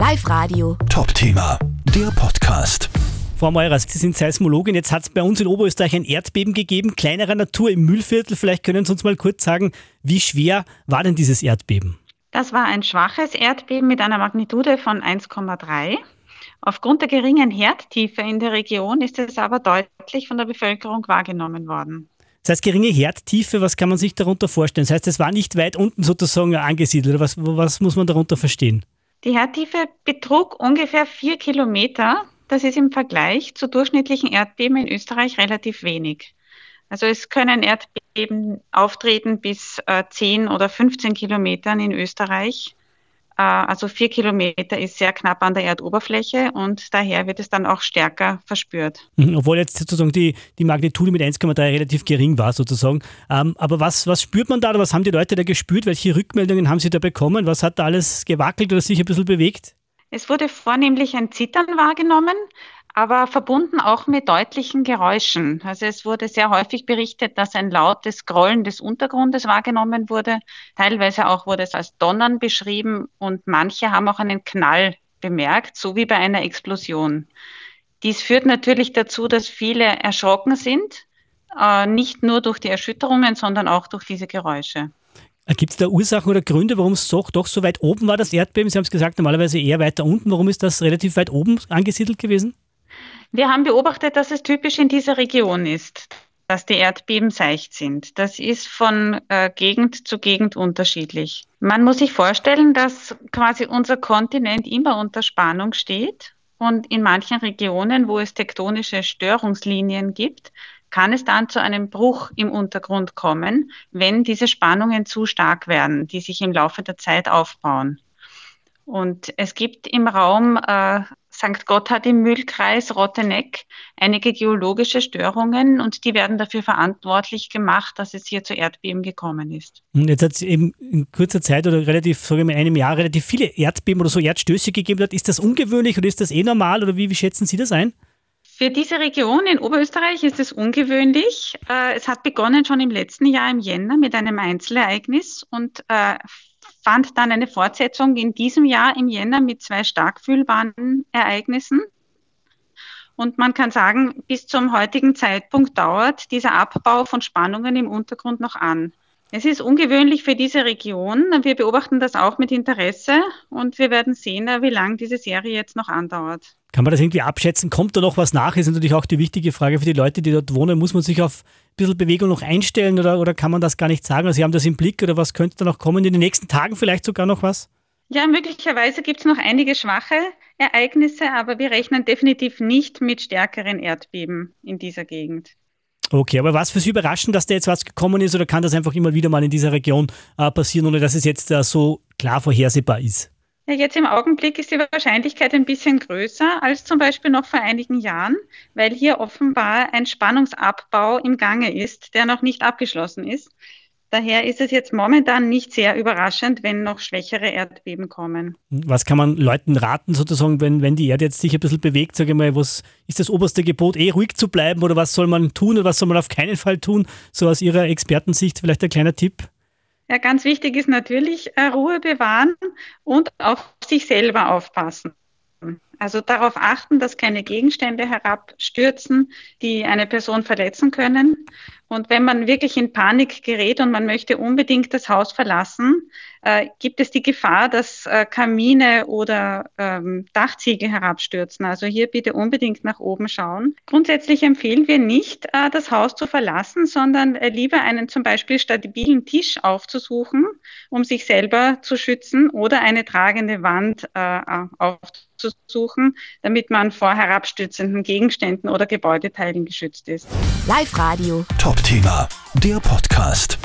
Live Radio. Top-Thema, der Podcast. Frau Meurer, Sie sind Seismologin. Jetzt hat es bei uns in Oberösterreich ein Erdbeben gegeben, kleinerer Natur im Mühlviertel. Vielleicht können Sie uns mal kurz sagen, wie schwer war denn dieses Erdbeben? Das war ein schwaches Erdbeben mit einer Magnitude von 1,3. Aufgrund der geringen Herdtiefe in der Region ist es aber deutlich von der Bevölkerung wahrgenommen worden. Das heißt, geringe Herdtiefe, was kann man sich darunter vorstellen? Das heißt, es war nicht weit unten sozusagen angesiedelt. Oder was, was muss man darunter verstehen? Die Herdtiefe betrug ungefähr vier Kilometer. Das ist im Vergleich zu durchschnittlichen Erdbeben in Österreich relativ wenig. Also es können Erdbeben auftreten bis äh, 10 oder 15 Kilometern in Österreich. Äh, also vier Kilometer ist sehr knapp an der Erdoberfläche und daher wird es dann auch stärker verspürt. Mhm, obwohl jetzt sozusagen die, die Magnitude mit 1,3 relativ gering war sozusagen. Ähm, aber was, was spürt man da oder was haben die Leute da gespürt? Welche Rückmeldungen haben sie da bekommen? Was hat da alles gewackelt oder sich ein bisschen bewegt? Es wurde vornehmlich ein Zittern wahrgenommen, aber verbunden auch mit deutlichen Geräuschen. Also es wurde sehr häufig berichtet, dass ein lautes Grollen des Untergrundes wahrgenommen wurde. Teilweise auch wurde es als Donnern beschrieben und manche haben auch einen Knall bemerkt, so wie bei einer Explosion. Dies führt natürlich dazu, dass viele erschrocken sind, äh, nicht nur durch die Erschütterungen, sondern auch durch diese Geräusche. Gibt es da Ursachen oder Gründe, warum es doch, doch so weit oben war, das Erdbeben? Sie haben es gesagt, normalerweise eher weiter unten. Warum ist das relativ weit oben angesiedelt gewesen? Wir haben beobachtet, dass es typisch in dieser Region ist, dass die Erdbeben seicht sind. Das ist von äh, Gegend zu Gegend unterschiedlich. Man muss sich vorstellen, dass quasi unser Kontinent immer unter Spannung steht und in manchen Regionen, wo es tektonische Störungslinien gibt, kann es dann zu einem Bruch im Untergrund kommen, wenn diese Spannungen zu stark werden, die sich im Laufe der Zeit aufbauen. Und es gibt im Raum äh, St. Gotthard im Mühlkreis Rotteneck einige geologische Störungen und die werden dafür verantwortlich gemacht, dass es hier zu Erdbeben gekommen ist. Und jetzt hat es eben in kurzer Zeit oder relativ, sagen wir in einem Jahr, relativ viele Erdbeben oder so Erdstöße gegeben. Ist das ungewöhnlich oder ist das eh normal oder wie, wie schätzen Sie das ein? Für diese Region in Oberösterreich ist es ungewöhnlich. Äh, es hat begonnen schon im letzten Jahr im Jänner mit einem Einzelereignis und äh, fand dann eine Fortsetzung in diesem Jahr im Jänner mit zwei stark fühlbaren Ereignissen. Und man kann sagen, bis zum heutigen Zeitpunkt dauert dieser Abbau von Spannungen im Untergrund noch an. Es ist ungewöhnlich für diese Region. Wir beobachten das auch mit Interesse und wir werden sehen, wie lange diese Serie jetzt noch andauert. Kann man das irgendwie abschätzen? Kommt da noch was nach? Ist natürlich auch die wichtige Frage für die Leute, die dort wohnen. Muss man sich auf bisschen Bewegung noch einstellen oder, oder kann man das gar nicht sagen? Also Sie haben das im Blick oder was könnte da noch kommen? In den nächsten Tagen vielleicht sogar noch was? Ja, möglicherweise gibt es noch einige schwache Ereignisse, aber wir rechnen definitiv nicht mit stärkeren Erdbeben in dieser Gegend. Okay, aber was für Sie überraschend, dass da jetzt was gekommen ist oder kann das einfach immer wieder mal in dieser Region äh, passieren, ohne dass es jetzt äh, so klar vorhersehbar ist? Ja, jetzt im Augenblick ist die Wahrscheinlichkeit ein bisschen größer als zum Beispiel noch vor einigen Jahren, weil hier offenbar ein Spannungsabbau im Gange ist, der noch nicht abgeschlossen ist. Daher ist es jetzt momentan nicht sehr überraschend, wenn noch schwächere Erdbeben kommen. Was kann man Leuten raten, sozusagen, wenn, wenn die Erde jetzt sich ein bisschen bewegt? Sage ich mal, was ist das oberste Gebot, eh ruhig zu bleiben oder was soll man tun oder was soll man auf keinen Fall tun? So aus Ihrer Expertensicht vielleicht ein kleiner Tipp? Ja, ganz wichtig ist natürlich äh, Ruhe bewahren und auf sich selber aufpassen. Also darauf achten, dass keine Gegenstände herabstürzen, die eine Person verletzen können. Und wenn man wirklich in Panik gerät und man möchte unbedingt das Haus verlassen, äh, gibt es die Gefahr, dass äh, Kamine oder ähm, Dachziegel herabstürzen. Also hier bitte unbedingt nach oben schauen. Grundsätzlich empfehlen wir nicht, äh, das Haus zu verlassen, sondern äh, lieber einen zum Beispiel stabilen Tisch aufzusuchen, um sich selber zu schützen oder eine tragende Wand äh, aufzusuchen, damit man vor herabstürzenden Gegenständen oder Gebäudeteilen geschützt ist. Live Radio. Top Thema, der Podcast.